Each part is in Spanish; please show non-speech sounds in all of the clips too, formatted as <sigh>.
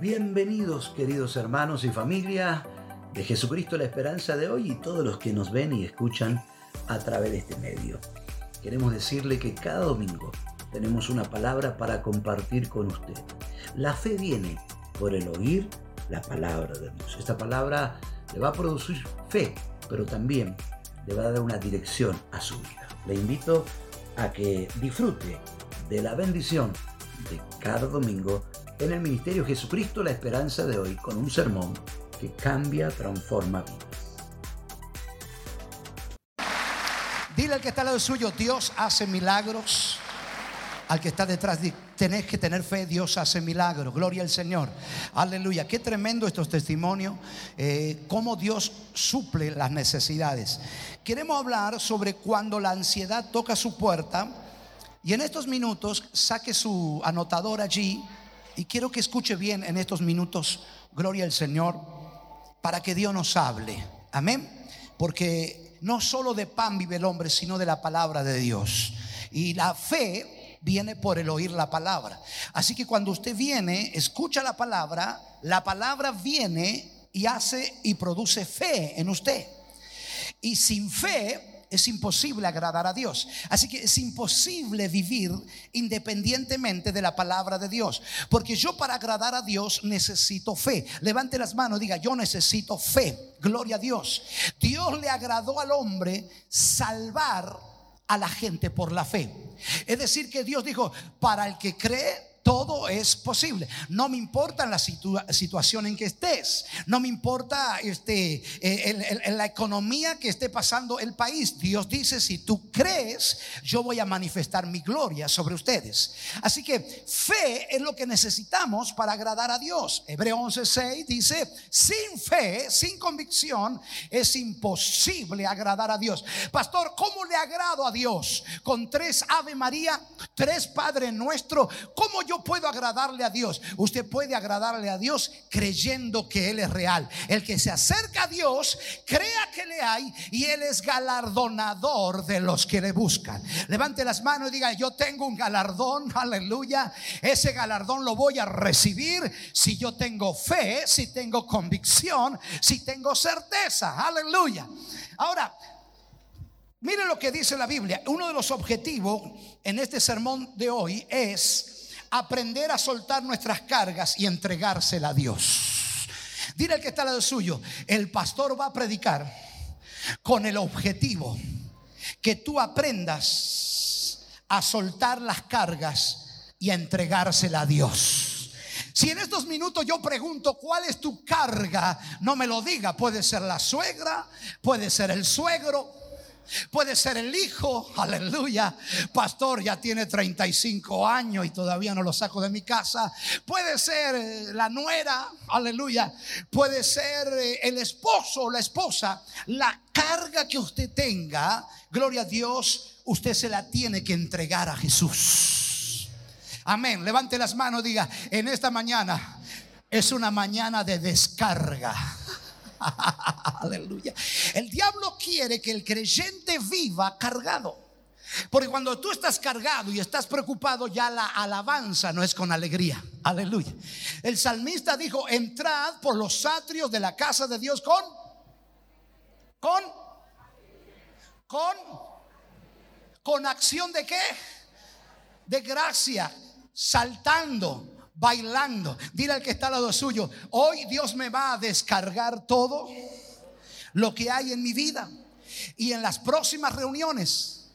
Bienvenidos queridos hermanos y familia de Jesucristo la esperanza de hoy y todos los que nos ven y escuchan a través de este medio. Queremos decirle que cada domingo tenemos una palabra para compartir con usted. La fe viene por el oír la palabra de Dios. Esta palabra le va a producir fe, pero también le va a dar una dirección a su vida. Le invito a que disfrute de la bendición de cada domingo en el Ministerio Jesucristo la Esperanza de hoy con un sermón que cambia, transforma vidas. Dile al que está al lado suyo, Dios hace milagros. Al que está detrás, tenés que tener fe, Dios hace milagros. Gloria al Señor. Aleluya. Qué tremendo estos testimonios. Eh, cómo Dios suple las necesidades. Queremos hablar sobre cuando la ansiedad toca su puerta. Y en estos minutos saque su anotador allí y quiero que escuche bien en estos minutos, gloria al Señor, para que Dios nos hable. Amén. Porque no solo de pan vive el hombre, sino de la palabra de Dios. Y la fe viene por el oír la palabra. Así que cuando usted viene, escucha la palabra, la palabra viene y hace y produce fe en usted. Y sin fe es imposible agradar a Dios. Así que es imposible vivir independientemente de la palabra de Dios. Porque yo para agradar a Dios necesito fe. Levante las manos, diga, yo necesito fe. Gloria a Dios. Dios le agradó al hombre salvar a la gente por la fe. Es decir, que Dios dijo, para el que cree, todo es posible. No me importa la situación en que estés. No me importa este, eh, la economía que esté pasando el país. Dios dice, si tú crees, yo voy a manifestar mi gloria sobre ustedes. Así que fe es lo que necesitamos para agradar a Dios. Hebreo 11:6 dice, sin fe, sin convicción, es imposible agradar a Dios. Pastor, ¿cómo le agrado a Dios? Con tres Ave María, tres Padre Nuestro. ¿Cómo yo puedo agradarle a Dios. Usted puede agradarle a Dios creyendo que Él es real. El que se acerca a Dios, crea que le hay y Él es galardonador de los que le buscan. Levante las manos y diga, yo tengo un galardón, <laughs> aleluya. Ese galardón lo voy a recibir si yo tengo fe, si tengo convicción, si tengo certeza, aleluya. Ahora, Mire lo que dice la Biblia. Uno de los objetivos en este sermón de hoy es aprender a soltar nuestras cargas y entregársela a Dios. Dile al que está al lado suyo, el pastor va a predicar con el objetivo que tú aprendas a soltar las cargas y a entregársela a Dios. Si en estos minutos yo pregunto cuál es tu carga, no me lo diga. Puede ser la suegra, puede ser el suegro, Puede ser el hijo, aleluya. Pastor, ya tiene 35 años y todavía no lo saco de mi casa. Puede ser eh, la nuera, aleluya. Puede ser eh, el esposo o la esposa. La carga que usted tenga, gloria a Dios, usted se la tiene que entregar a Jesús. Amén. Levante las manos, diga, en esta mañana es una mañana de descarga. <laughs> Aleluya. El diablo quiere que el creyente viva cargado. Porque cuando tú estás cargado y estás preocupado, ya la alabanza no es con alegría. Aleluya. El salmista dijo, entrad por los atrios de la casa de Dios con, con, con, con acción de qué? De gracia, saltando, bailando. Dile al que está al lado suyo, hoy Dios me va a descargar todo lo que hay en mi vida. Y en las próximas reuniones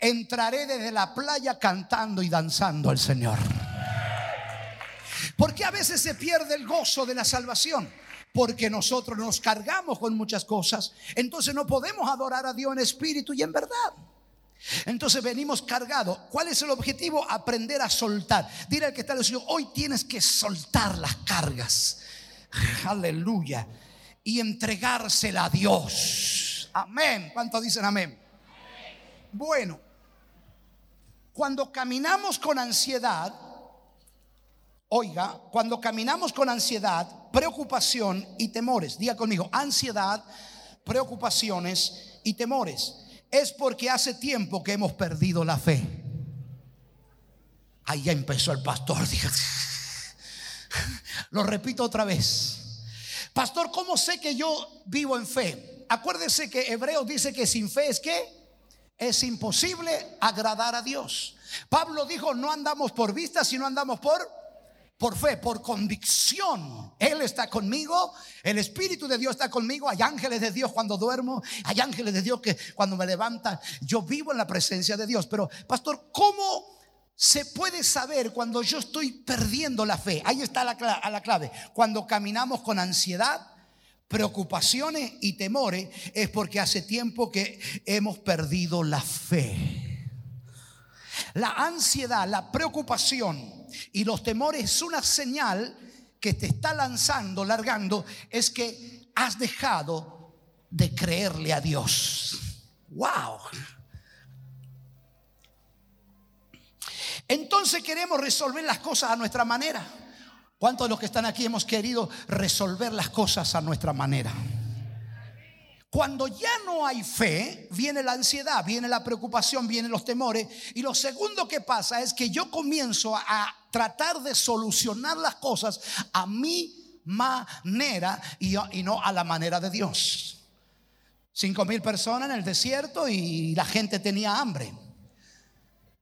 entraré desde la playa cantando y danzando al Señor. Porque a veces se pierde el gozo de la salvación? Porque nosotros nos cargamos con muchas cosas. Entonces no podemos adorar a Dios en espíritu y en verdad. Entonces venimos cargados. ¿Cuál es el objetivo? Aprender a soltar. Dile al que está diciendo, hoy tienes que soltar las cargas. <laughs> Aleluya. Y entregársela a Dios. Amén. ¿Cuántos dicen amén? Bueno, cuando caminamos con ansiedad, oiga, cuando caminamos con ansiedad, preocupación y temores, diga conmigo, ansiedad, preocupaciones y temores es porque hace tiempo que hemos perdido la fe. Ahí ya empezó el pastor. <laughs> Lo repito otra vez. Pastor, ¿cómo sé que yo vivo en fe? Acuérdese que Hebreo dice que sin fe es que es imposible agradar a Dios. Pablo dijo, no andamos por vista, sino andamos por por fe, por convicción. Él está conmigo, el Espíritu de Dios está conmigo. Hay ángeles de Dios cuando duermo, hay ángeles de Dios que cuando me levantan, yo vivo en la presencia de Dios. Pero, pastor, ¿cómo se puede saber cuando yo estoy perdiendo la fe? Ahí está la, la clave. Cuando caminamos con ansiedad, preocupaciones y temores, es porque hace tiempo que hemos perdido la fe. La ansiedad, la preocupación y los temores es una señal que te está lanzando, largando, es que has dejado de creerle a Dios. Wow. Entonces queremos resolver las cosas a nuestra manera. ¿Cuántos de los que están aquí hemos querido resolver las cosas a nuestra manera? Cuando ya no hay fe, viene la ansiedad, viene la preocupación, vienen los temores. Y lo segundo que pasa es que yo comienzo a tratar de solucionar las cosas a mi manera y, no a la manera de Dios. Cinco mil personas en el desierto y la gente tenía hambre.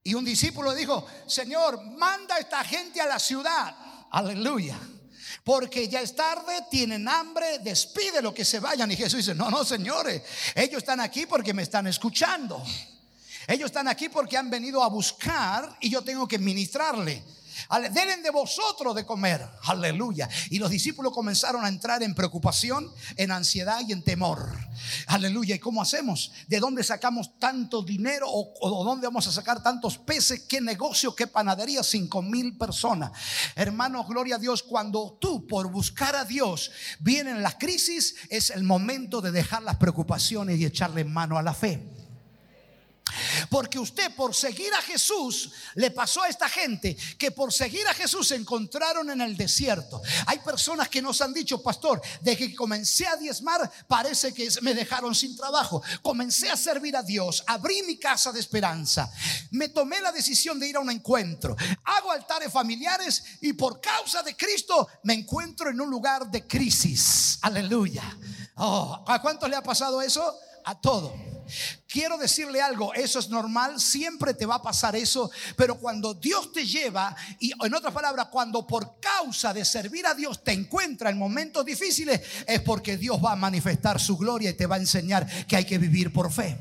Y un discípulo dijo, Señor, manda a esta gente a la ciudad. Aleluya porque ya es tarde, tienen hambre, despide lo que se vayan. Y Jesús dice, no, no, señores, ellos están aquí porque me están escuchando. Ellos están aquí porque han venido a buscar y yo tengo que ministrarle. Deben de vosotros de comer. Aleluya. Y los discípulos comenzaron a entrar en preocupación, en ansiedad y en temor. Aleluya. ¿Y cómo hacemos? ¿De dónde sacamos tanto dinero o, dónde vamos a sacar tantos peces? ¿Qué negocio? ¿Qué panadería? Cinco mil personas. Hermanos, gloria a Dios. Cuando tú por buscar a Dios vienen las crisis, es el momento de dejar las preocupaciones y echarle mano a la fe. Porque usted por seguir a Jesús le pasó a esta gente que por seguir a Jesús se encontraron en el desierto. Hay personas que nos han dicho, pastor, de que comencé a diezmar, parece que me dejaron sin trabajo. Comencé a servir a Dios, abrí mi casa de esperanza, me tomé la decisión de ir a un encuentro, hago altares familiares y por causa de Cristo me encuentro en un lugar de crisis. Aleluya. Oh, ¿A cuántos le ha pasado eso? A todo. Quiero decirle algo, eso es normal, siempre te va a pasar eso, pero cuando Dios te lleva, y en otras palabras, cuando por causa de servir a Dios te encuentra en momentos difíciles, es porque Dios va a manifestar su gloria y te va a enseñar que hay que vivir por fe.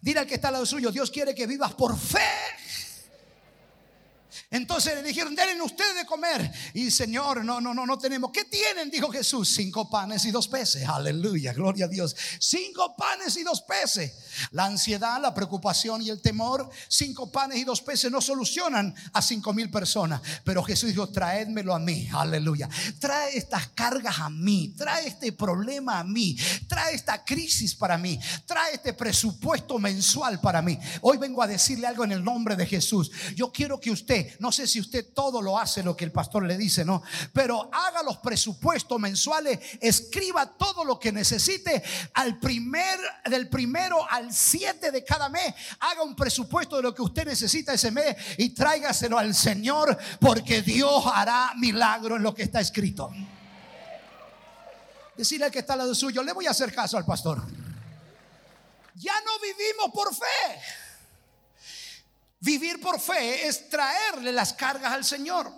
Dile al que está al lado suyo, Dios quiere que vivas por fe. Entonces le dijeron, denle ustedes de comer. Y Señor, no, no, no, no tenemos. ¿Qué tienen? Dijo Jesús, cinco panes y dos peces. Aleluya, gloria a Dios. Cinco panes y dos peces. La ansiedad, la preocupación y el temor, cinco panes y dos peces no solucionan a cinco mil personas. Pero Jesús dijo, traédmelo a mí. Aleluya. Trae estas cargas a mí. Trae este problema a mí. Trae esta crisis para mí. Trae este presupuesto mensual para mí. Hoy vengo a decirle algo en el nombre de Jesús. Yo quiero que usted no sé si usted todo lo hace lo que el pastor le dice, ¿no? Pero haga los presupuestos mensuales, escriba todo lo que necesite al primer, del primero al siete de cada mes. Haga un presupuesto de lo que usted necesita ese mes y tráigaselo al Señor porque Dios hará milagro en lo que está escrito. Decirle al que está al lado suyo, le voy a hacer caso al pastor. Ya no vivimos por fe. Vivir por fe es traerle las cargas al Señor.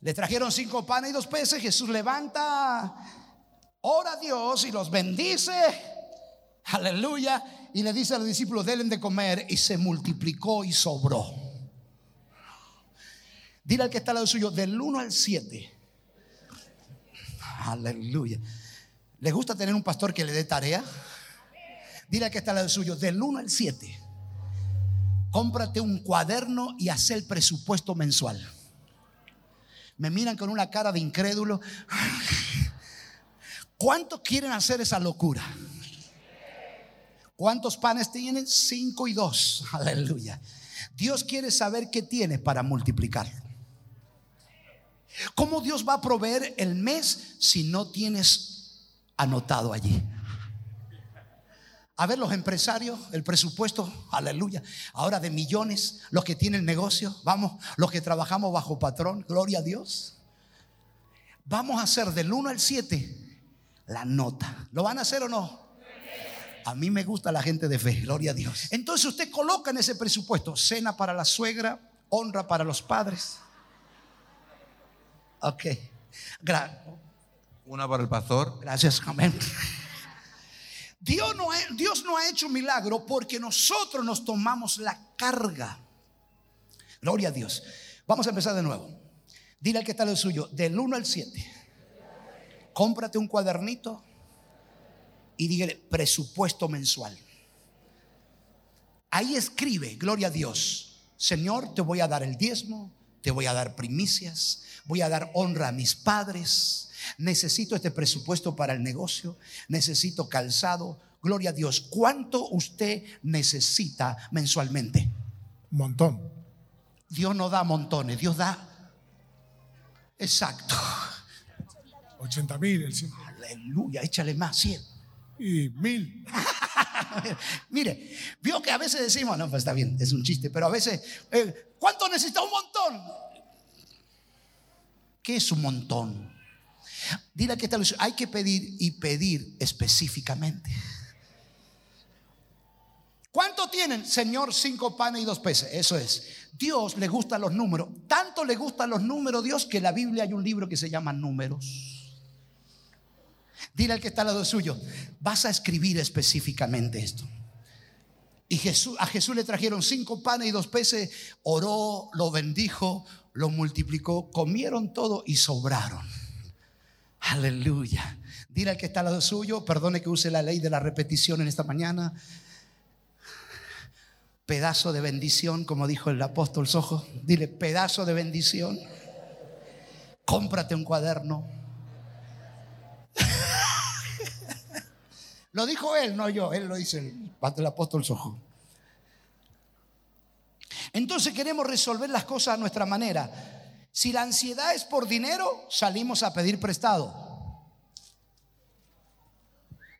Le trajeron cinco panes y dos peces. Jesús levanta, ora a Dios y los bendice. Aleluya. Y le dice a los discípulos, deben de comer. Y se multiplicó y sobró. Dile al que está al lado suyo, del 1 al 7. Aleluya. ¿Le gusta tener un pastor que le dé tarea? Dile al que está al lado suyo, del 1 al 7 cómprate un cuaderno y haz el presupuesto mensual. Me miran con una cara de incrédulo. <laughs> ¿Cuántos quieren hacer esa locura? ¿Cuántos panes tienen? Cinco y dos. <laughs> Aleluya. Dios quiere saber qué tiene para multiplicar. ¿Cómo Dios va a proveer el mes si no tienes anotado allí? A ver, los empresarios, el presupuesto, aleluya. Ahora de millones, los que tienen negocio, vamos, los que trabajamos bajo patrón, gloria a Dios. Vamos a hacer del 1 al 7 la nota. ¿Lo van a hacer o no? A mí me gusta la gente de fe, gloria a Dios. Entonces usted coloca en ese presupuesto cena para la suegra, honra para los padres. Ok. Una para el pastor. Gracias, amén. Dios no, ha, Dios no ha hecho milagro porque nosotros nos tomamos la carga. Gloria a Dios. Vamos a empezar de nuevo. Dile al que está lo suyo, del 1 al 7. Cómprate un cuadernito y dígale presupuesto mensual. Ahí escribe, gloria a Dios, Señor, te voy a dar el diezmo, te voy a dar primicias, voy a dar honra a mis padres, necesito este presupuesto para el negocio, necesito calzado. Gloria a Dios. ¿Cuánto usted necesita mensualmente? Un montón. Dios no da montones, Dios da. Exacto. 80 mil. Aleluya, échale más, 100. Y mil. <laughs> Mire, vio que a veces decimos, no, pues está bien, es un chiste, pero a veces, eh, ¿cuánto necesita un montón? ¿Qué es un montón? Dile que tal hay que pedir y pedir específicamente. ¿Cuánto tienen? Señor, cinco panes y dos peces. Eso es. Dios le gustan los números. Tanto le gustan los números Dios que en la Biblia hay un libro que se llama Números. Dile al que está al lado suyo, vas a escribir específicamente esto. Y Jesús, a Jesús le trajeron cinco panes y dos peces, oró, lo bendijo, lo multiplicó, comieron todo y sobraron. Aleluya. Dile al que está al lado suyo, perdone que use la ley de la repetición en esta mañana. Pedazo de bendición, como dijo el apóstol Sojo. Dile, pedazo de bendición. Cómprate un cuaderno. <laughs> lo dijo él, no yo. Él lo dice el, el apóstol Sojo. Entonces queremos resolver las cosas a nuestra manera. Si la ansiedad es por dinero, salimos a pedir prestado.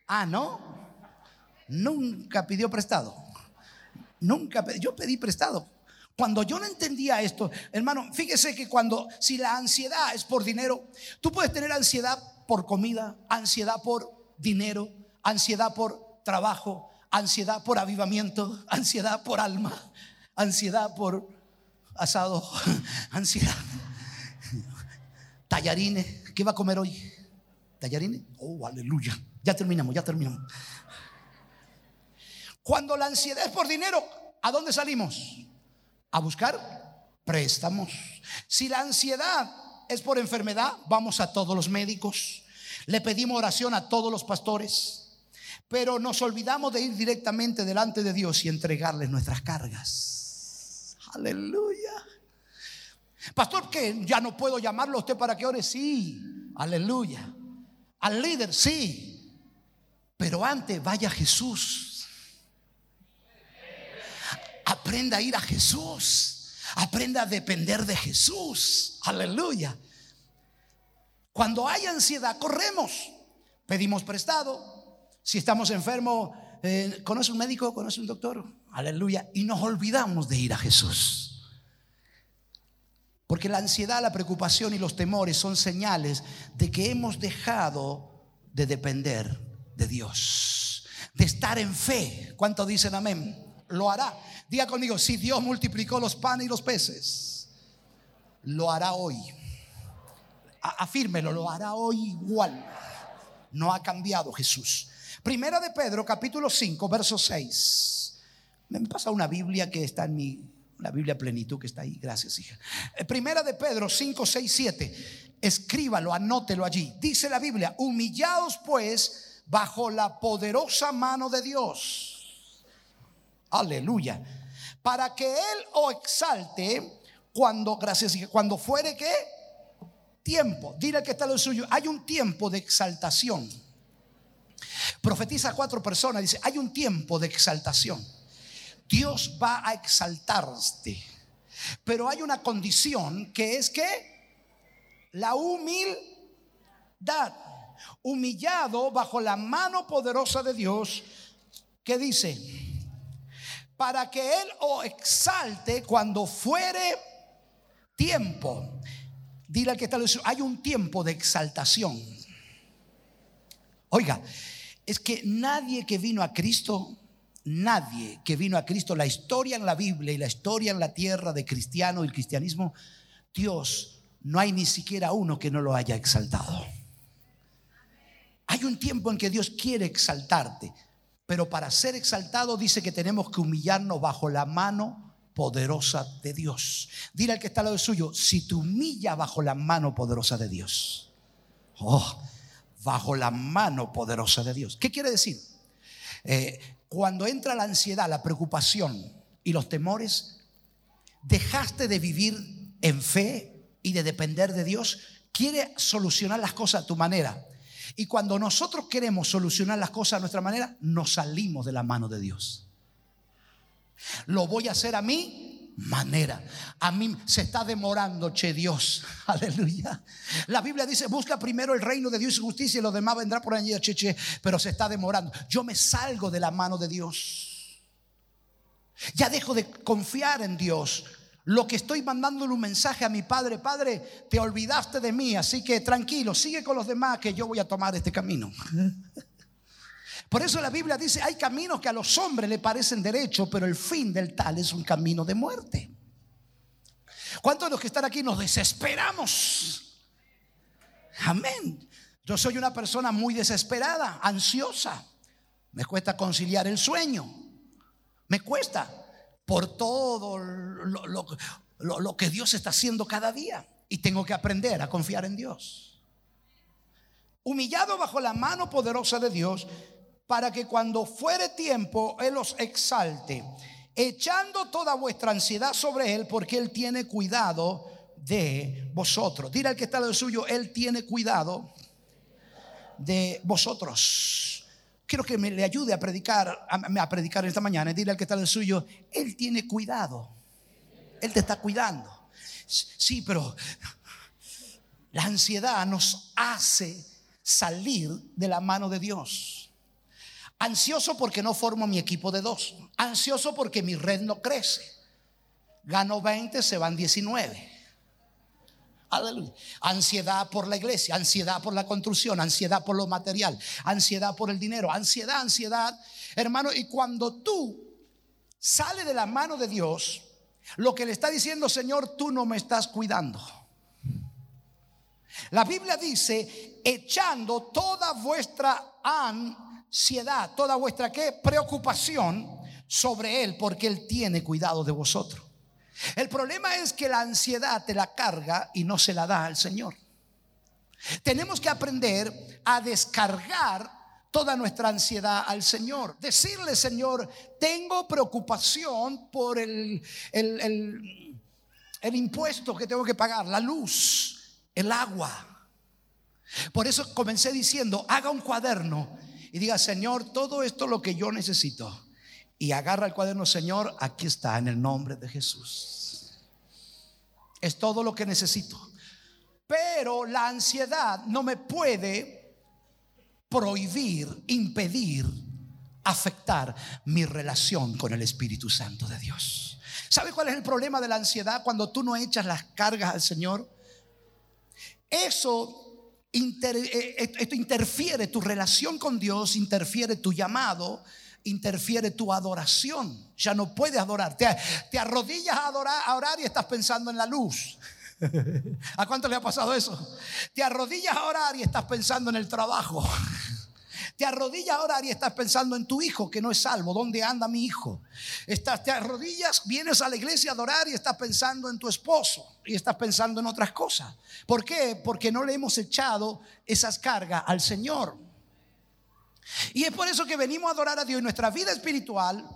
Ah, ¿no? Nunca pidió prestado. Nunca, yo pedí prestado. Cuando yo no entendía esto, hermano, fíjese que cuando, si la ansiedad es por dinero, tú puedes tener ansiedad por comida, ansiedad por dinero, ansiedad por trabajo, ansiedad por avivamiento, <laughs> ansiedad por alma, ansiedad por asado, <laughs> ansiedad tallarines. ¿Qué va a comer hoy? ¿Tallarines? Oh, aleluya. Ya terminamos, ya terminamos. Cuando la ansiedad es por dinero, ¿a dónde salimos? A buscar préstamos. Si la ansiedad es por enfermedad, vamos a todos los médicos. Le pedimos oración a todos los pastores. Pero nos olvidamos de ir directamente delante de Dios y entregarles nuestras cargas. Aleluya. Pastor, que ya no puedo llamarlo a usted para que ore. Sí, aleluya. Al líder, sí. Pero antes vaya Jesús. Aprenda a ir a Jesús. Aprenda a depender de Jesús. Aleluya. Cuando hay ansiedad, corremos. Pedimos prestado. Si estamos enfermos, eh, ¿conoce un médico? ¿Conoce un doctor? Aleluya. Y nos olvidamos de ir a Jesús. Porque la ansiedad, la preocupación y los temores son señales de que hemos dejado de depender de Dios, de estar en fe. ¿Cuánto dicen amén? Lo hará. Diga conmigo, si Dios multiplicó los panes y los peces, lo hará hoy. Afírmelo, lo hará hoy igual. No ha cambiado Jesús. Primera de Pedro, capítulo 5, verso 6. Me pasa una Biblia que está en mi la Biblia plenitud que está ahí. Gracias, hija. Eh, primera de Pedro 5, 6, 7. Escríbalo, anótelo allí. Dice la Biblia, humillados pues bajo la poderosa mano de Dios. Aleluya. Para que Él os exalte cuando, gracias, hija, cuando fuere que tiempo. Dile que está lo suyo. Hay un tiempo de exaltación. Profetiza a cuatro personas. Dice, hay un tiempo de exaltación. Dios va a exaltarte. Pero hay una condición que es que la humildad, humillado bajo la mano poderosa de Dios, que dice, para que Él os exalte cuando fuere tiempo. Dile al que está hay un tiempo de exaltación. Oiga, es que nadie que vino a Cristo, nadie que vino a Cristo, la historia en la Biblia y la historia en la tierra de cristiano y el cristianismo, Dios, no hay ni siquiera uno que no lo haya exaltado. Hay un tiempo en que Dios quiere exaltarte, pero para ser exaltado dice que tenemos que humillarnos bajo la mano poderosa de Dios. Dile al que está al lado suyo, si te humilla bajo la mano poderosa de Dios. Oh, bajo la mano poderosa de Dios. ¿Qué quiere decir? Eh, cuando entra la ansiedad, la preocupación y los temores, dejaste de vivir en fe y de depender de Dios. Quiere solucionar las cosas a tu manera. Y cuando nosotros queremos solucionar las cosas a nuestra manera, nos salimos de la mano de Dios. Lo voy a hacer a mi manera. A mí se está demorando, che Dios. <laughs> Aleluya. La Biblia dice, busca primero el reino de Dios y justicia y lo demás vendrá por allí, che, che, pero se está demorando. Yo me salgo de la mano de Dios. Ya dejo de confiar en Dios. Lo que estoy mandándole un mensaje a mi padre, padre, te olvidaste de mí, así que tranquilo, sigue con los demás que yo voy a tomar este camino. <laughs> Por eso la Biblia dice, hay caminos que a los hombres le parecen derechos, pero el fin del tal es un camino de muerte. ¿Cuántos de los que están aquí nos desesperamos? Amén. Yo soy una persona muy desesperada, ansiosa. Me cuesta conciliar el sueño. Me cuesta por todo lo, que Dios está haciendo cada día. Y tengo que aprender a confiar en Dios. Humillado bajo la mano poderosa de Dios, para que cuando fuere tiempo Él os exalte, echando toda vuestra ansiedad sobre Él, porque Él tiene cuidado de vosotros. Dile al que está al suyo, Él tiene cuidado de vosotros. Quiero que me le ayude a predicar, a, predicar esta mañana. Dile al que está al suyo, Él tiene cuidado. Él te está cuidando. Sí, pero la ansiedad nos hace salir de la mano de Dios. Ansioso porque no formo mi equipo de dos. Ansioso porque mi red no crece. Gano 20, se van 19. Aleluya. Ansiedad por la iglesia, ansiedad por la construcción, ansiedad por lo material, ansiedad por el dinero, ansiedad, ansiedad. Hermano, y cuando tú sales de la mano de Dios, lo que le está diciendo, Señor, tú no me estás cuidando. La Biblia dice, echando toda vuestra ansiedad, toda vuestra ¿qué? preocupación sobre Él, porque Él tiene cuidado de vosotros. El problema es que la ansiedad te la carga y no se la da al Señor. Tenemos que aprender a descargar toda nuestra ansiedad al Señor. Decirle, Señor, tengo preocupación por el, el, el, el impuesto que tengo que pagar, la luz, el agua. Por eso comencé diciendo, haga un cuaderno y diga, Señor, todo esto es lo que yo necesito. Y agarra el cuaderno, Señor, aquí está, en el nombre de Jesús. Es todo lo que necesito. Pero la ansiedad no me puede prohibir, impedir, afectar mi relación con el Espíritu Santo de Dios. ¿Sabe cuál es el problema de la ansiedad cuando tú no echas las cargas al Señor? Eso eh, esto interfiere tu relación con Dios, interfiere tu llamado, interfiere tu adoración. Ya no puedes adorar. Te, te arrodillas a, adorar, a orar y estás pensando en la luz. <laughs> ¿A cuánto le ha pasado eso? Te arrodillas a orar y estás pensando en el trabajo. Te arrodillas a orar y estás pensando en tu hijo que no es salvo. ¿Dónde anda mi hijo? Estás, te arrodillas, vienes a la iglesia a adorar y estás pensando en tu esposo y estás pensando en otras cosas. ¿Por qué? Porque no le hemos echado esas cargas al Señor. Y es por eso que venimos a adorar a Dios y nuestra vida espiritual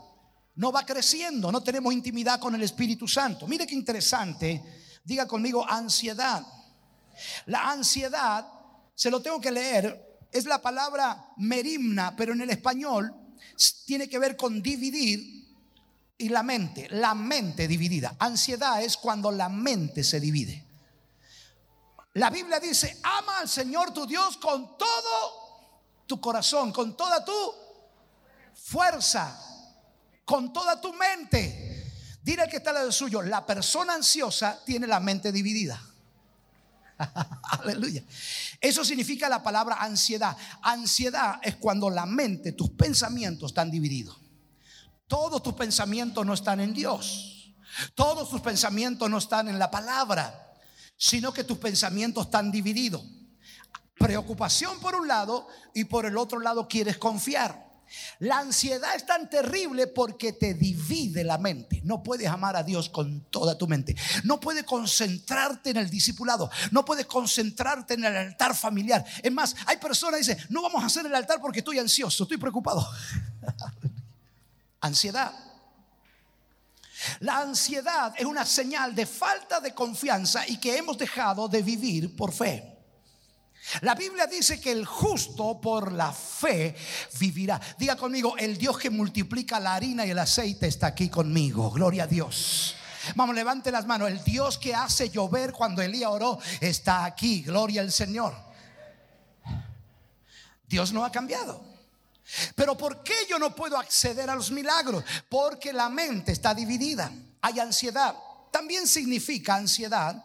no va creciendo, no tenemos intimidad con el Espíritu Santo. Mire qué interesante, diga conmigo ansiedad. La ansiedad, se lo tengo que leer es la palabra merimna, pero en el español tiene que ver con dividir y la mente, la mente dividida. Ansiedad es cuando la mente se divide. La Biblia dice, ama al Señor tu Dios con todo tu corazón, con toda tu fuerza, con toda tu mente. Dile al que está al lado suyo, la persona ansiosa tiene la mente dividida. <laughs> Aleluya. Eso significa la palabra ansiedad. Ansiedad es cuando la mente, tus pensamientos están divididos. Todos tus pensamientos no están en Dios. Todos tus pensamientos no están en la palabra, sino que tus pensamientos están divididos. Preocupación por un lado y por el otro lado quieres confiar. La ansiedad es tan terrible porque te divide la mente. No puedes amar a Dios con toda tu mente. No puedes concentrarte en el discipulado. No puedes concentrarte en el altar familiar. Es más, hay personas que dicen, no vamos a hacer el altar porque estoy ansioso, estoy preocupado. <laughs> ansiedad. La ansiedad es una señal de falta de confianza y que hemos dejado de vivir por fe. La Biblia dice que el justo por la fe vivirá. Diga conmigo, el Dios que multiplica la harina y el aceite está aquí conmigo. Gloria a Dios. Vamos, levante las manos. El Dios que hace llover cuando Elías oró está aquí. Gloria al Señor. Dios no ha cambiado. Pero ¿por qué yo no puedo acceder a los milagros? Porque la mente está dividida. Hay ansiedad. También significa ansiedad.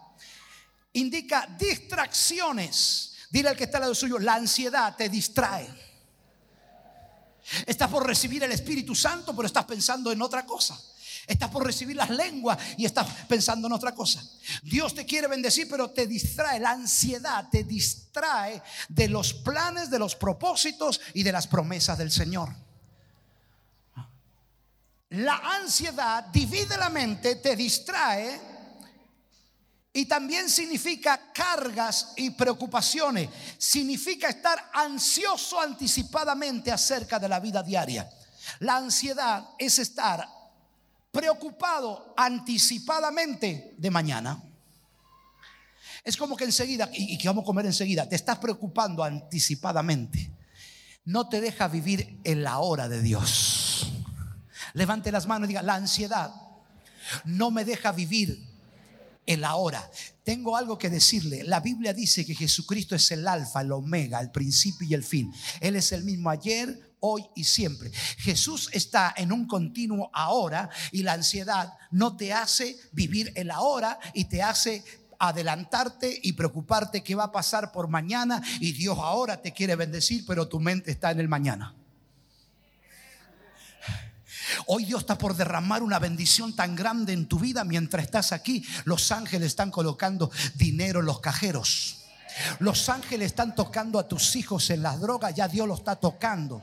Indica distracciones. Dile al que está al lado suyo, la ansiedad te distrae. Estás por recibir el Espíritu Santo, pero estás pensando en otra cosa. Estás por recibir las lenguas y estás pensando en otra cosa. Dios te quiere bendecir, pero te distrae. La ansiedad te distrae de los planes, de los propósitos y de las promesas del Señor. La ansiedad divide la mente, te distrae y también significa cargas y preocupaciones. Significa estar ansioso anticipadamente acerca de la vida diaria. La ansiedad es estar preocupado anticipadamente de mañana. Es como que enseguida, y que vamos a comer enseguida, te estás preocupando anticipadamente. No te deja vivir en la hora de Dios. Levante las manos y diga, la ansiedad no me deja vivir en la hora. Tengo algo que decirle. La Biblia dice que Jesucristo es el alfa, el omega, el principio y el fin. Él es el mismo ayer, hoy y siempre. Jesús está en un continuo ahora y la ansiedad no te hace vivir el ahora y te hace adelantarte y preocuparte qué va a pasar por mañana y Dios ahora te quiere bendecir, pero tu mente está en el mañana. Hoy Dios está por derramar una bendición tan grande en tu vida mientras estás aquí. Los ángeles están colocando dinero en los cajeros. Los ángeles están tocando a tus hijos en las drogas, ya Dios lo está tocando.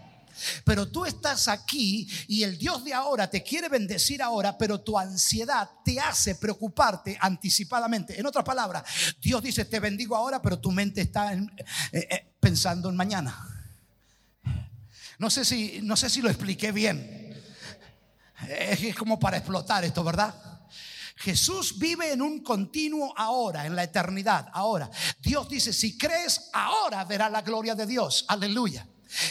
Pero tú estás aquí y el Dios de ahora te quiere bendecir ahora, pero tu ansiedad te hace preocuparte anticipadamente. En otras palabras, Dios dice, te bendigo ahora, pero tu mente está eh, eh, pensando en mañana. No sé, si, no sé si lo expliqué bien. Es como para explotar esto, ¿verdad? Jesús vive en un continuo ahora, en la eternidad, ahora. Dios dice, si crees, ahora verás la gloria de Dios. Aleluya.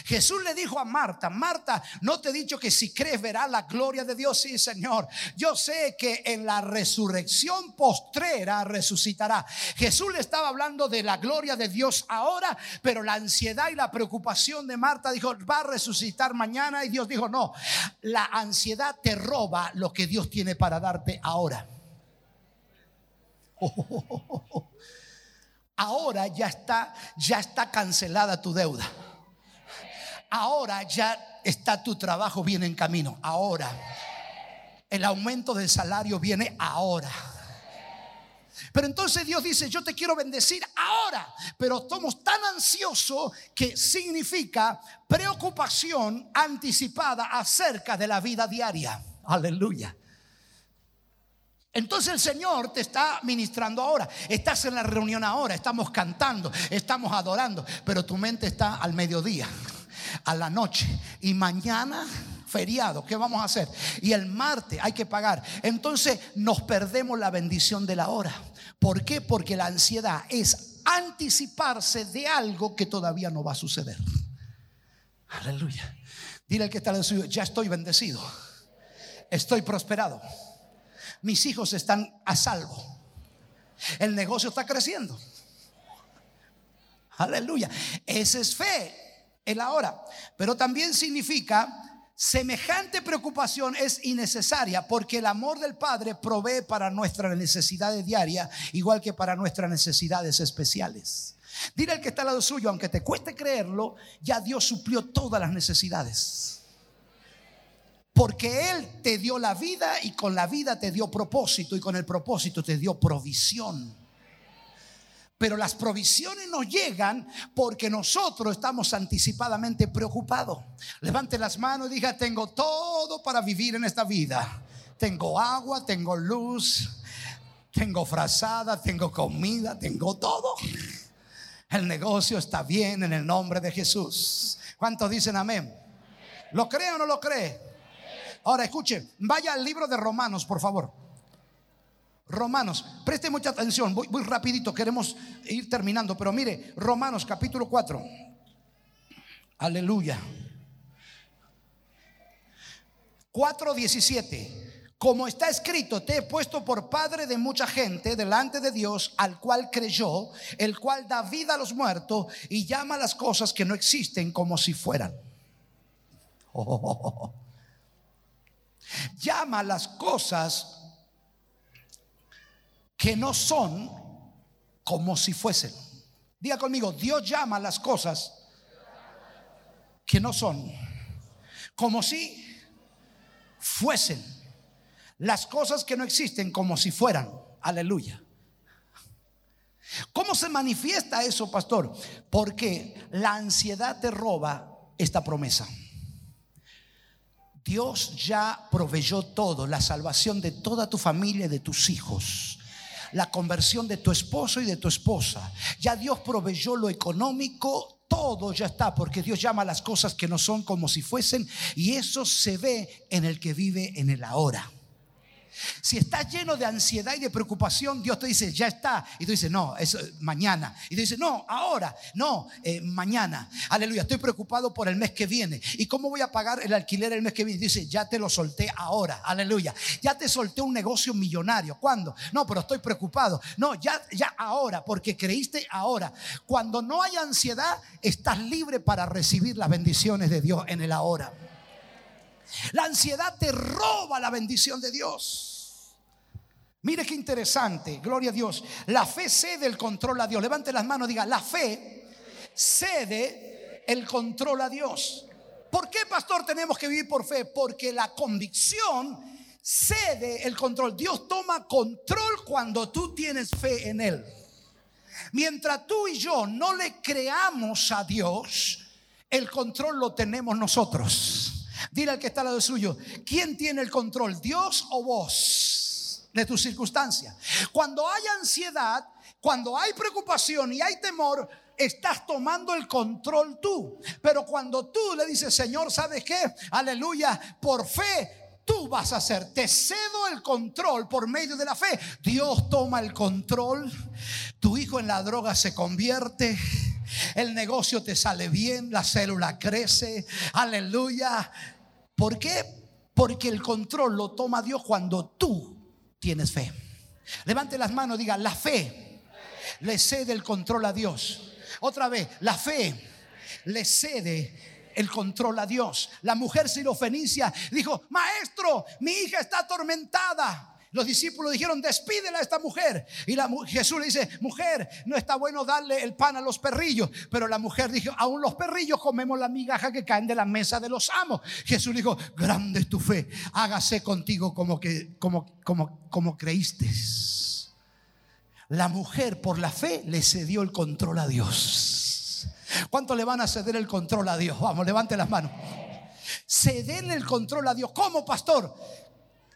Jesús le dijo a Marta, Marta, no te he dicho que si crees verás la gloria de Dios, sí Señor. Yo sé que en la resurrección postrera resucitará. Jesús le estaba hablando de la gloria de Dios ahora, pero la ansiedad y la preocupación de Marta dijo, va a resucitar mañana y Dios dijo, no, la ansiedad te roba lo que Dios tiene para darte ahora. <laughs> Ahora ya está, ya está cancelada tu deuda ahora ya está tu trabajo bien en camino, ahora. El aumento del salario viene ahora. Pero entonces Dios dice, yo te quiero bendecir ahora, pero somos tan ansiosos que significa preocupación anticipada acerca de la vida diaria. Aleluya. Entonces el Señor te está ministrando ahora. Estás en la reunión ahora, estamos cantando, estamos adorando, pero tu mente está al mediodía a la noche. Y mañana feriado, ¿qué vamos a hacer? Y el martes hay que pagar. Entonces nos perdemos la bendición de la hora. ¿Por qué? Porque la ansiedad es anticiparse de algo que todavía no va a suceder. Aleluya. Dile al que está el suyo, ya estoy bendecido. Estoy prosperado. Mis hijos están a salvo. El negocio está creciendo. Aleluya. Esa es fe el ahora. Pero también significa Semejante preocupación es innecesaria porque el amor del Padre provee para nuestras necesidades diarias, igual que para nuestras necesidades especiales. Dile al que está al lado suyo, aunque te cueste creerlo, ya Dios suplió todas las necesidades. Porque Él te dio la vida y con la vida te dio propósito y con el propósito te dio provisión. Pero las provisiones nos llegan porque nosotros estamos anticipadamente preocupados. Levante las manos y diga, tengo todo para vivir en esta vida. Tengo agua, tengo luz, tengo frazada, tengo comida, tengo todo. El negocio está bien en el nombre de Jesús. ¿Cuántos dicen amén? ¿Lo cree o no lo cree? Ahora escuche, vaya al libro de Romanos, por favor. Romanos, preste mucha atención, voy, rapidito, queremos ir terminando, pero mire, Romanos capítulo 4. Aleluya. 4:17. Como está escrito, te he puesto por padre de mucha gente delante de Dios, al cual creyó, el cual da vida a los muertos y llama las cosas que no existen como si fueran. <laughs> Llama las cosas que no son como si fuesen. Diga conmigo, Dios llama las cosas que no son como si fuesen. Las cosas que no existen como si fueran. Aleluya. ¿Cómo se manifiesta eso, pastor? Porque la ansiedad te roba esta promesa. Dios ya proveyó todo, la salvación de toda tu familia de tus hijos la conversión de tu esposo y de tu esposa. Ya Dios proveyó lo económico, todo ya está, porque Dios llama las cosas que no son como si fuesen, y eso se ve en el que vive en el ahora. Si estás lleno de ansiedad y de preocupación, Dios te dice, ya está. Y tú dices, no, es mañana. Y tú dices, no, ahora, no, eh, mañana. Aleluya, estoy preocupado por el mes que viene. ¿Y cómo voy a pagar el alquiler el mes que viene? Dice, ya te lo solté ahora. Aleluya. Ya te solté un negocio millonario. ¿Cuándo? No, pero estoy preocupado. No, ya, ya ahora, porque creíste ahora. Cuando no hay ansiedad, estás libre para recibir las bendiciones de Dios en el ahora. La ansiedad te roba la bendición de Dios. Mire qué interesante, gloria a Dios. La fe cede el control a Dios. Levante las manos, diga, la fe cede el control a Dios. ¿Por qué, pastor, tenemos que vivir por fe? Porque la convicción cede el control. Dios toma control cuando tú tienes fe en Él. Mientras tú y yo no le creamos a Dios, el control lo tenemos nosotros. Dile al que está al lado suyo, ¿quién tiene el control? ¿Dios o vos? De tus circunstancias. Cuando hay ansiedad, cuando hay preocupación y hay temor, estás tomando el control tú. Pero cuando tú le dices, Señor, ¿sabes qué? Aleluya, por fe tú vas a hacer. Te cedo el control por medio de la fe. Dios toma el control. Tu hijo en la droga se convierte. El negocio te sale bien. La célula crece. Aleluya. ¿Por qué? Porque el control lo toma Dios cuando tú tienes fe. Levante las manos, diga, la fe le cede el control a Dios. Otra vez, la fe le cede el control a Dios. La mujer sirofenicia dijo, maestro, mi hija está atormentada. Los discípulos dijeron, despídela a esta mujer. Y la, Jesús le dice, mujer, no está bueno darle el pan a los perrillos. Pero la mujer dijo, aún los perrillos comemos la migaja que caen de la mesa de los amos. Jesús dijo, grande es tu fe, hágase contigo como, que, como, como, como creíste. La mujer por la fe le cedió el control a Dios. ¿Cuánto le van a ceder el control a Dios? Vamos, levante las manos. Cederle el control a Dios. ¿Cómo, pastor?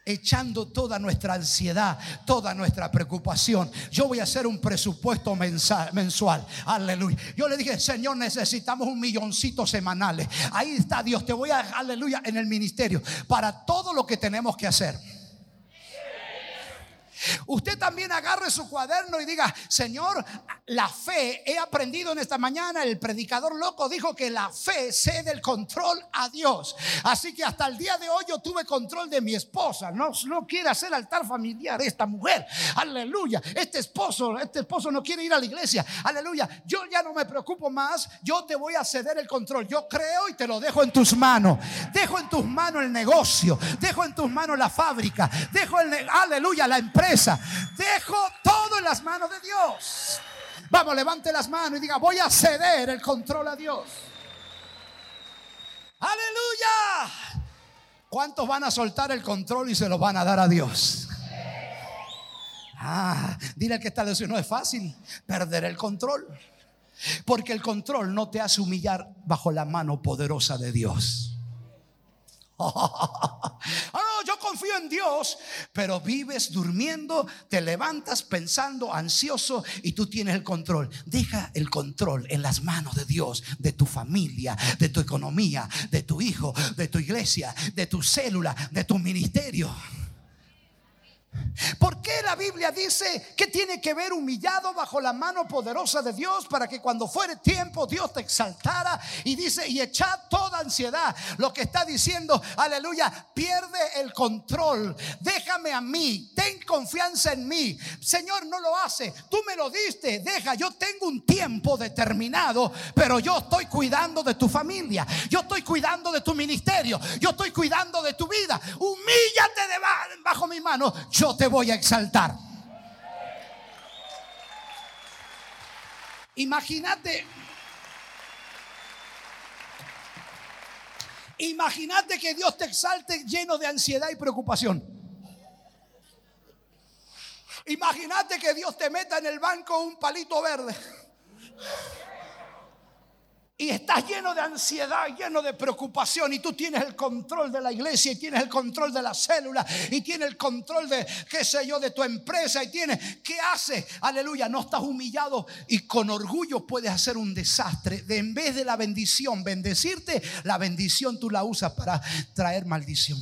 Echando toda nuestra ansiedad, toda nuestra preocupación. Yo voy a hacer un presupuesto mensual. Aleluya. Yo le dije, Señor, necesitamos un milloncito semanales. Ahí está Dios. Te voy a, aleluya, en el ministerio para todo lo que tenemos que hacer. Usted también agarre su cuaderno y diga, Señor, la fe, he aprendido en esta mañana, el predicador loco dijo que la fe cede el control a Dios. Así que hasta el día de hoy yo tuve control de mi esposa. No, no quiere hacer altar familiar esta mujer. Aleluya. Este esposo, este esposo no quiere ir a la iglesia. Aleluya. Yo ya no me preocupo más. Yo te voy a ceder el control. Yo creo y te lo dejo en tus manos. Dejo en tus manos el negocio. Dejo en tus manos la fábrica. Dejo el, aleluya, la empresa. Dejo todo en las manos de Dios. Vamos, levante las manos y diga, voy a ceder el control a Dios. Aleluya. ¿Cuántos van a soltar el control y se lo van a dar a Dios? Ah, dile al que está diciendo, no es fácil perder el control. Porque el control no te hace humillar bajo la mano poderosa de Dios. <laughs> Ah, no, yo confío en Dios, pero vives durmiendo, te levantas pensando ansioso y tú tienes el control. Deja el control en las manos de Dios, de tu familia, de tu economía, de tu hijo, de tu iglesia, de tu célula, de tu ministerio. ¿Por qué la Biblia dice que tiene que ver humillado bajo la mano poderosa de Dios para que cuando fuere tiempo Dios te exaltara? Y dice, y echad toda ansiedad. Lo que está diciendo, aleluya, pierde el control. Déjame a mí, ten confianza en mí. Señor, no lo hace. Tú me lo diste, deja. Yo tengo un tiempo determinado, pero yo estoy cuidando de tu familia. Yo estoy cuidando de tu ministerio. Yo estoy cuidando de tu vida. Humíllate de bajo mi mano yo te voy a exaltar. Imagínate, imagínate que Dios te exalte lleno de ansiedad y preocupación. Imagínate que Dios te meta en el banco un palito verde y estás lleno de ansiedad, lleno de preocupación y tú tienes el control de la iglesia y tienes el control de la célula y tienes el control de, qué sé yo, de tu empresa y tienes, ¿qué hace? Aleluya, no estás humillado y con orgullo puedes hacer un desastre. De, en vez de la bendición, bendecirte, la bendición tú la usas para traer maldición.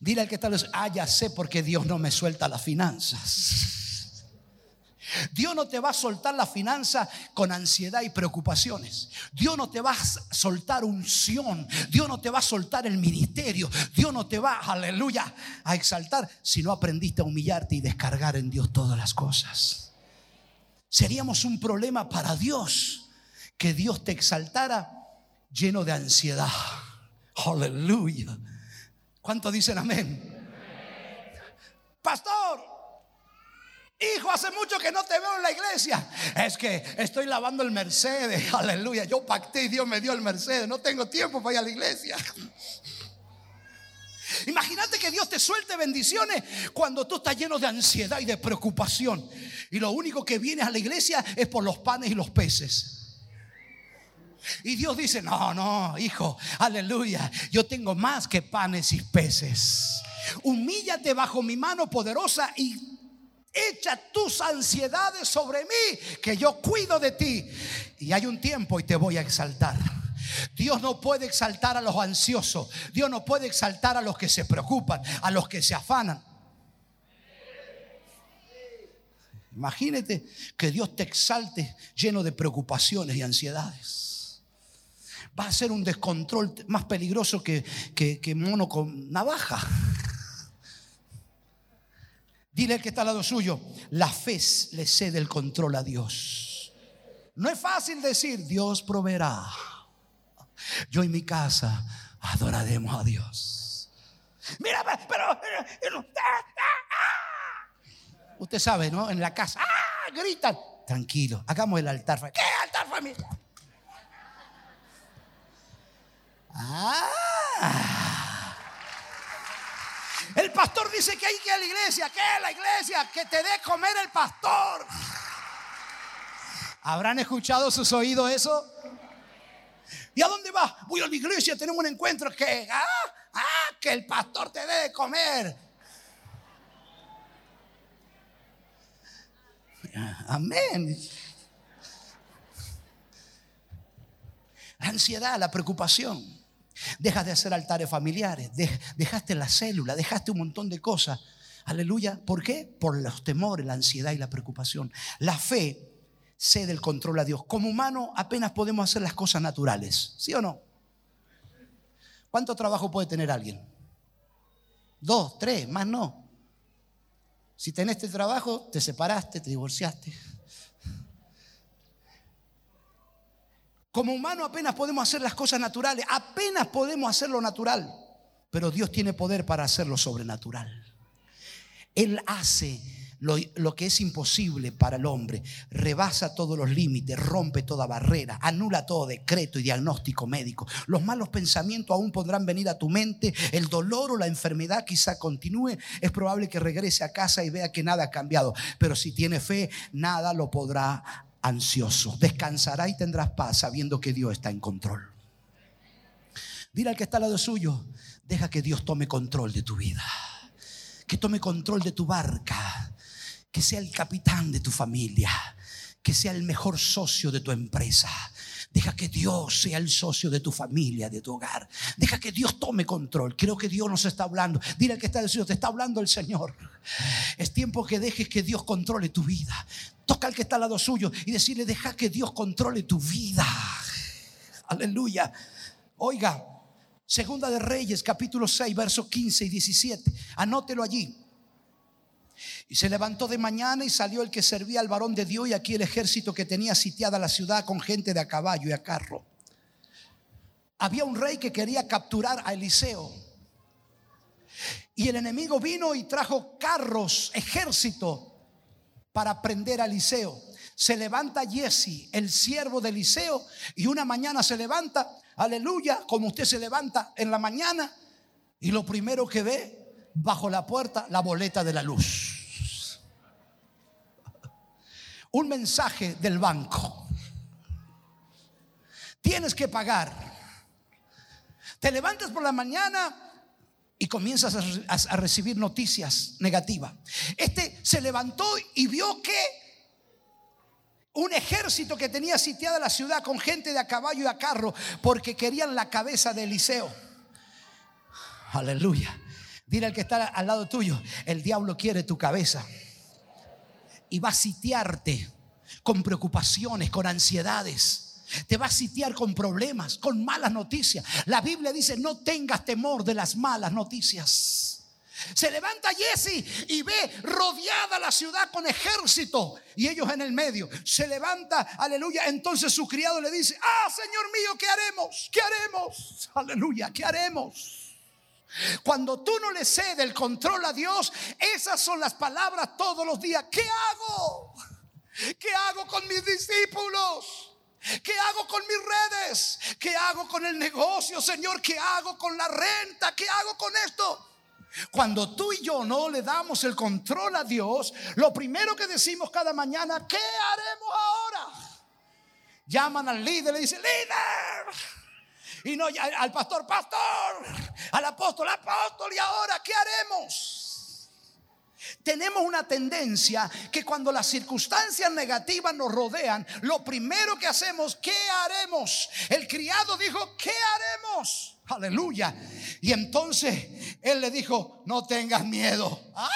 Dile al que vez, ah, ya sé porque Dios no me suelta las finanzas. Dios no te va a soltar la finanza con ansiedad y preocupaciones. Dios no te va a soltar unción. Dios no te va a soltar el ministerio. Dios no te va, aleluya, a exaltar si no aprendiste a humillarte y descargar en Dios todas las cosas. Seríamos un problema para Dios que Dios te exaltara lleno de ansiedad. Aleluya. ¿Cuánto dicen amén? Pastor, Hijo, hace mucho que no te veo en la iglesia. Es que estoy lavando el Mercedes. <laughs> Aleluya. Yo pacté y Dios me dio el Mercedes. No tengo tiempo para ir a la iglesia. <laughs> Imagínate que Dios te suelte bendiciones cuando tú estás lleno de ansiedad y de preocupación. Y lo único que vienes a la iglesia es por los panes y los peces. Y Dios dice, no, no, hijo, aleluya. Yo tengo más que panes y peces. Humíllate bajo mi mano poderosa y Echa tus ansiedades sobre mí, que yo cuido de ti. Y hay un tiempo y te voy a exaltar. Dios no puede exaltar a los ansiosos. Dios no puede exaltar a los que se preocupan, a los que se afanan. Imagínate que Dios te exalte lleno de preocupaciones y ansiedades. Va a ser un descontrol más peligroso que, que mono con navaja. Dile al que está al lado suyo, la fe le cede el control a Dios. No es fácil decir, Dios proveerá. Yo y mi casa adoraremos a Dios. Mira, pero... Usted sabe, ¿no? En la casa, ¡ah! gritan. Tranquilo, hagamos el altar. ¿Qué altar familia? Ah. El pastor dice que hay que ir a la iglesia. ¿Qué es la iglesia? Que te dé comer el pastor. ¿Habrán escuchado sus oídos eso? ¿Y a dónde va? Voy a la iglesia, tenemos un encuentro que, ah, ah, que el pastor te dé de comer. Amén. La ansiedad, la preocupación. Dejas de hacer altares familiares, dejaste la célula, dejaste un montón de cosas Aleluya. ¿Por qué? Por los temores, la ansiedad y la preocupación. La fe cede el control a Dios. Como humano apenas podemos hacer las cosas naturales. ¿Sí o no? ¿Cuánto trabajo puede tener alguien? Dos, tres, más no. Si tenés este trabajo, te separaste, te divorciaste. Como humano apenas podemos hacer las cosas naturales, apenas podemos hacer lo natural, pero Dios tiene poder para hacer lo sobrenatural. Él hace lo, que es imposible para el hombre, rebasa todos los límites, rompe toda barrera, anula todo decreto y diagnóstico médico. Los malos pensamientos aún podrán venir a tu mente, el dolor o la enfermedad quizá continúe, es probable que regrese a casa y vea que nada ha cambiado, pero si tiene fe, nada lo podrá ansioso. Descansará y tendrás paz sabiendo que Dios está en control. Dile al que está al lado suyo, deja que Dios tome control de tu vida, que tome control de tu barca, que sea el capitán de tu familia, que sea el mejor socio de tu empresa. Deja que Dios sea el socio de tu familia, de tu hogar. Deja que Dios tome control. Creo que Dios nos está hablando. Dile al que está diciendo, te está hablando el Señor. Es tiempo que dejes que Dios controle tu vida. Toca al que está al lado suyo y decirle, deja que Dios controle tu vida. <laughs> Aleluya. Oiga, Segunda de Reyes, capítulo 6, versos 15 y 17. Anótelo allí. Y se levantó de mañana y salió el que servía al varón de Dios y aquí el ejército que tenía sitiada la ciudad con gente de a caballo y a carro. Había un rey que quería capturar a Eliseo. Y el enemigo vino y trajo carros, ejército, para prender a Eliseo. Se levanta Jesse, el siervo de Eliseo, y una mañana se levanta, aleluya, como usted se levanta en la mañana, y lo primero que ve bajo la puerta, la boleta de la luz <laughs> un mensaje del banco. Tienes que pagar. Te levantas por la mañana y comienzas a, recibir noticias negativas. Este se levantó y vio que un ejército que tenía sitiada la ciudad con gente de a caballo y a carro porque querían la cabeza de Eliseo. Aleluya. Dile al que está al lado tuyo, el diablo quiere tu cabeza y va a sitiarte con preocupaciones, con ansiedades. Te va a sitiar con problemas, con malas noticias. La Biblia dice, no tengas temor de las malas noticias. Se levanta Jesse y ve rodeada la ciudad con ejército y ellos en el medio. Se levanta, aleluya. Entonces su criado le dice, ah, Señor mío, ¿qué haremos? ¿Qué haremos? Aleluya, ¿qué haremos? Cuando tú no le cedes el control a Dios, esas son las palabras todos los días. ¿Qué hago? ¿Qué hago con mis discípulos? ¿Qué hago con mis redes? ¿Qué hago con el negocio, Señor? ¿Qué hago con la renta? ¿Qué hago con esto? Cuando tú y yo no le damos el control a Dios, lo primero que decimos cada mañana, ¿qué haremos ahora? Llaman al líder le dicen, líder, y no al pastor, pastor, al apóstol, apóstol, y ahora, ¿qué haremos? Tenemos una tendencia que cuando las circunstancias negativas nos rodean, lo primero que hacemos, ¿qué haremos? El criado dijo, ¿qué haremos? Aleluya. Y entonces él le dijo, no tengas miedo. ¡Ah!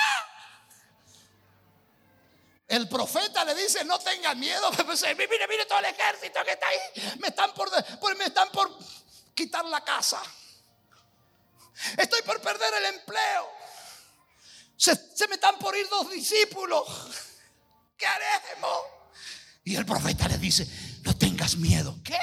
El profeta le dice, no tengas miedo. <laughs> Mire, mire todo el ejército que está ahí. Me están por, me están por quitar la casa. Estoy por perder el empleo. Se, me están por ir dos discípulos. <laughs> ¿Qué haremos? Y el profeta le dice, no tengas miedo. ¿Qué?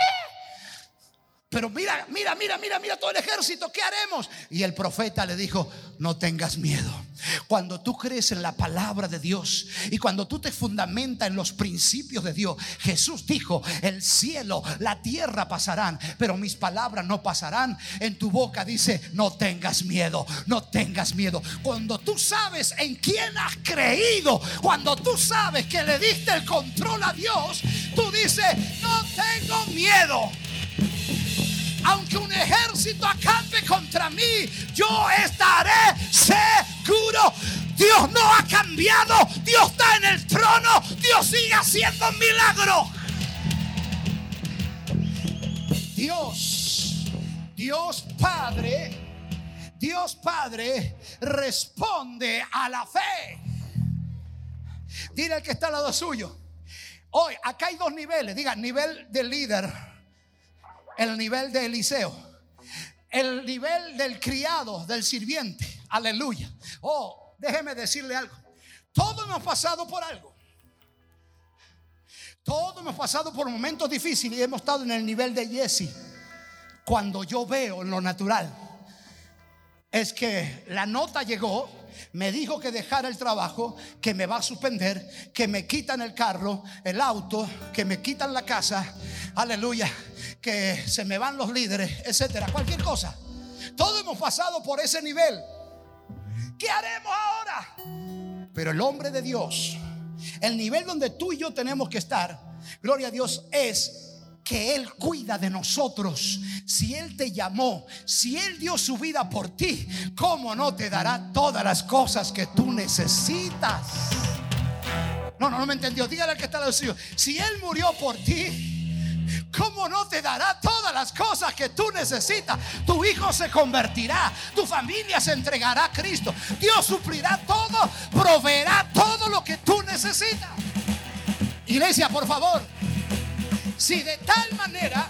Pero mira, mira, mira, mira, mira todo el ejército, ¿qué haremos? Y el profeta le dijo, no tengas miedo. Cuando tú crees en la palabra de Dios y cuando tú te fundamentas en los principios de Dios, Jesús dijo, el cielo, la tierra pasarán, pero mis palabras no pasarán. En tu boca dice, no tengas miedo, no tengas miedo. Cuando tú sabes en quién has creído, cuando tú sabes que le diste el control a Dios, tú dices, no tengo miedo aunque un ejército acampe contra mí, yo estaré seguro. Dios no ha cambiado, Dios está en el trono, Dios sigue haciendo milagros. Dios, Dios Padre Dios Padre responde a la fe. Dile al que está al lado suyo. Hoy, acá hay dos niveles. Diga, nivel de líder, el nivel de Eliseo, el nivel del criado, del sirviente. Aleluya. Oh, déjeme decirle algo. Todos hemos pasado por algo. Todos hemos pasado por momentos difíciles y hemos estado en el nivel de Jesse. Cuando yo veo en lo natural, es que la nota llegó, me dijo que dejara el trabajo, que me va a suspender, que me quitan el carro, el auto, que me quitan la casa, aleluya, que se me van los líderes, etcétera, cualquier cosa. Todos hemos pasado por ese nivel. ¿Qué haremos ahora? Pero el hombre de Dios, el nivel donde tú y yo tenemos que estar, gloria a Dios, es que Él cuida de nosotros. Si Él te llamó, si Él dio su vida por ti, ¿cómo no te dará todas las cosas que tú necesitas? No, no, no me entendió. Dígale al que está al lado Si Él murió por ti, ¿Cómo no te dará todas las cosas que tú necesitas? Tu hijo se convertirá, tu familia se entregará a Cristo. Dios suplirá todo, proveerá todo lo que tú necesitas. Iglesia, por favor, si de tal manera,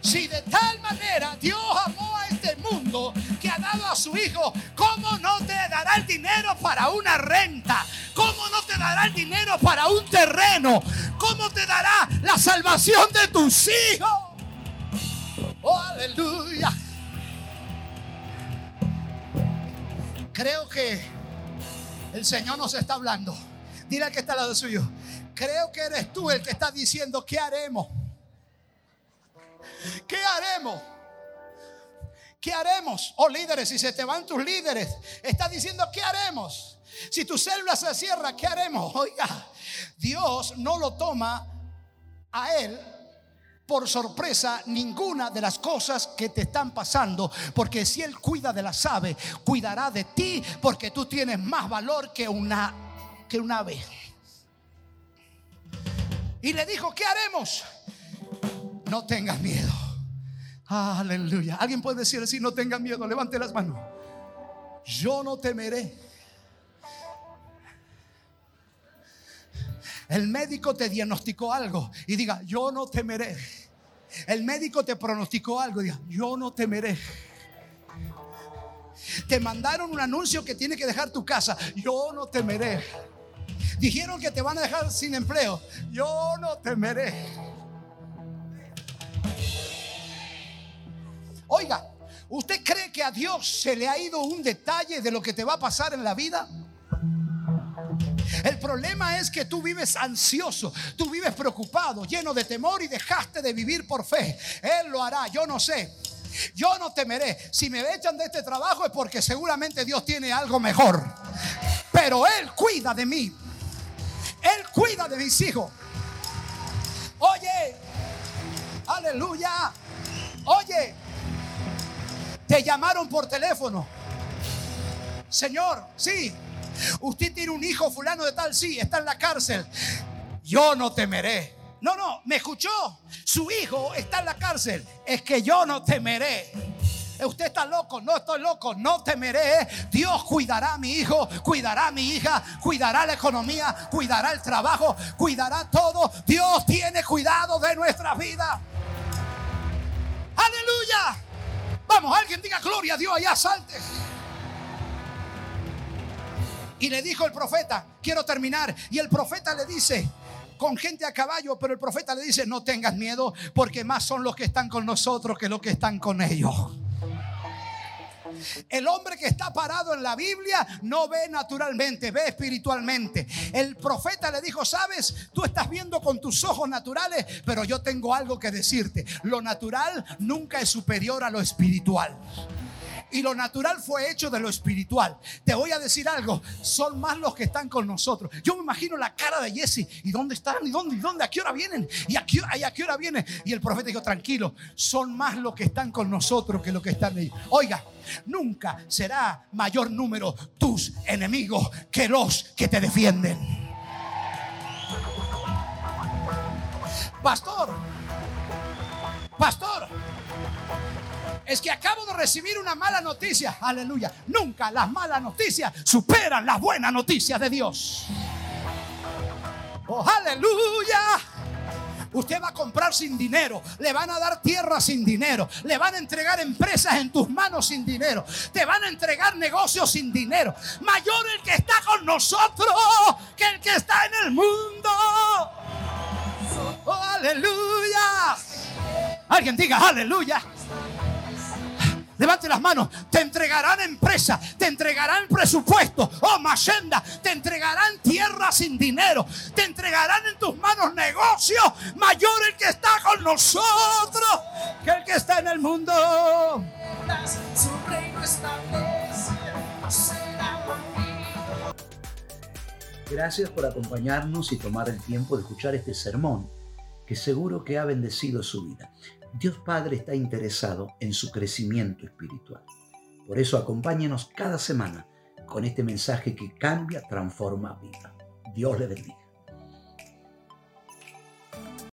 si de tal manera Dios amó a este mundo que ha dado a su hijo, ¿cómo no te dará el dinero para una renta? ¿Cómo no te dará el dinero para un terreno? ¿Cómo te dará la salvación de tus hijos? Oh, aleluya. Creo que el Señor nos está hablando. Dile al que está al lado suyo. Creo que eres tú el que está diciendo, ¿qué haremos? ¿Qué haremos? ¿Qué haremos? Oh líderes, si se te van tus líderes, está diciendo, ¿qué haremos? Si tu célula se cierra, ¿qué haremos? <laughs> Oiga, Dios no lo toma a Él por sorpresa ninguna de las cosas que te están pasando, porque si Él cuida de las aves, cuidará de ti, porque tú tienes más valor que una, que un ave. Y le dijo, ¿qué haremos? No tengas miedo. Aleluya. ¿Alguien puede decir así? No tengas miedo. Levante las manos. Yo no temeré. El médico te diagnosticó algo y diga, yo no temeré. El médico te pronosticó algo y diga, yo no temeré. Te mandaron un anuncio que tiene que dejar tu casa. Yo no temeré. Dijeron que te van a dejar sin empleo. Yo no temeré. Oiga, ¿usted cree que a Dios se le ha ido un detalle de lo que te va a pasar en la vida? El problema es que tú vives ansioso, tú vives preocupado, lleno de temor y dejaste de vivir por fe. Él lo hará, yo no sé. Yo no temeré. Si me echan de este trabajo es porque seguramente Dios tiene algo mejor. Pero Él cuida de mí. Él cuida de mis hijos. Oye, aleluya. Oye, te llamaron por teléfono. Señor, sí. Usted tiene un hijo fulano de tal, sí, está en la cárcel. Yo no temeré. No, no, me escuchó. Su hijo está en la cárcel. Es que yo no temeré. Usted está loco, no estoy loco, no temeré. Dios cuidará a mi hijo, cuidará a mi hija, cuidará la economía, cuidará el trabajo, cuidará todo. Dios tiene cuidado de nuestra vida. Aleluya. Vamos, alguien diga gloria a Dios allá, salte. Y le dijo el profeta, quiero terminar. Y el profeta le dice, con gente a caballo, pero el profeta le dice, no tengas miedo, porque más son los que están con nosotros que los que están con ellos. El hombre que está parado en la Biblia no ve naturalmente, ve espiritualmente. El profeta le dijo, sabes, tú estás viendo con tus ojos naturales, pero yo tengo algo que decirte. Lo natural nunca es superior a lo espiritual y lo natural fue hecho de lo espiritual. Te voy a decir algo, son más los que están con nosotros. Yo me imagino la cara de Jesse, ¿y dónde están? ¿Y dónde? ¿Y dónde? ¿A qué hora vienen? ¿Y a qué, qué hora vienen? Y el profeta dijo, tranquilo, son más los que están con nosotros que los que están ahí. Oiga, nunca será mayor número tus enemigos que los que te defienden. Pastor, pastor, Es que acabo de recibir una mala noticia. Aleluya. Nunca las malas noticias superan las buenas noticias de Dios. Oh, aleluya. Usted va a comprar sin dinero, le van a dar tierra sin dinero, le van a entregar empresas en tus manos sin dinero, te van a entregar negocios sin dinero. Mayor el que está con nosotros que el que está en el mundo. Oh, aleluya. Alguien diga aleluya. Levante las manos. Te entregarán empresa, te entregarán presupuesto. Oh, Mashenda, te entregarán tierra sin dinero. Te entregarán en tus manos negocio. Mayor el que está con nosotros que el que está en el mundo. Gracias por acompañarnos y tomar el tiempo de escuchar este sermón que seguro que ha bendecido su vida. Dios Padre está interesado en su crecimiento espiritual. Por eso acompáñenos cada semana con este mensaje que cambia, transforma vida. Dios le bendiga.